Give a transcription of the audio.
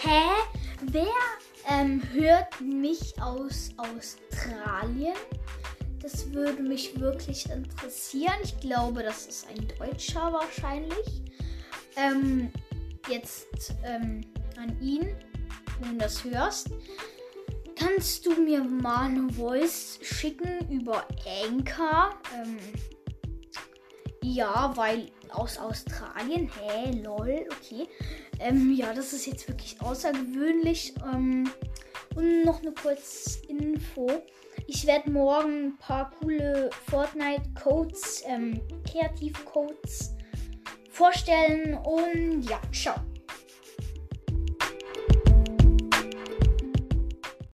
Hä? Wer ähm, hört mich aus Australien? Das würde mich wirklich interessieren. Ich glaube, das ist ein Deutscher wahrscheinlich. Ähm, jetzt ähm, an ihn, wenn du das hörst. Kannst du mir mal eine Voice schicken über Anchor? Ähm, ja, weil aus Australien. Hä, lol, okay. Ähm, ja, das ist jetzt wirklich außergewöhnlich. Ähm, und noch eine kurze Info. Ich werde morgen ein paar coole Fortnite-Codes, ähm, Kreativ-Codes vorstellen. Und ja, ciao.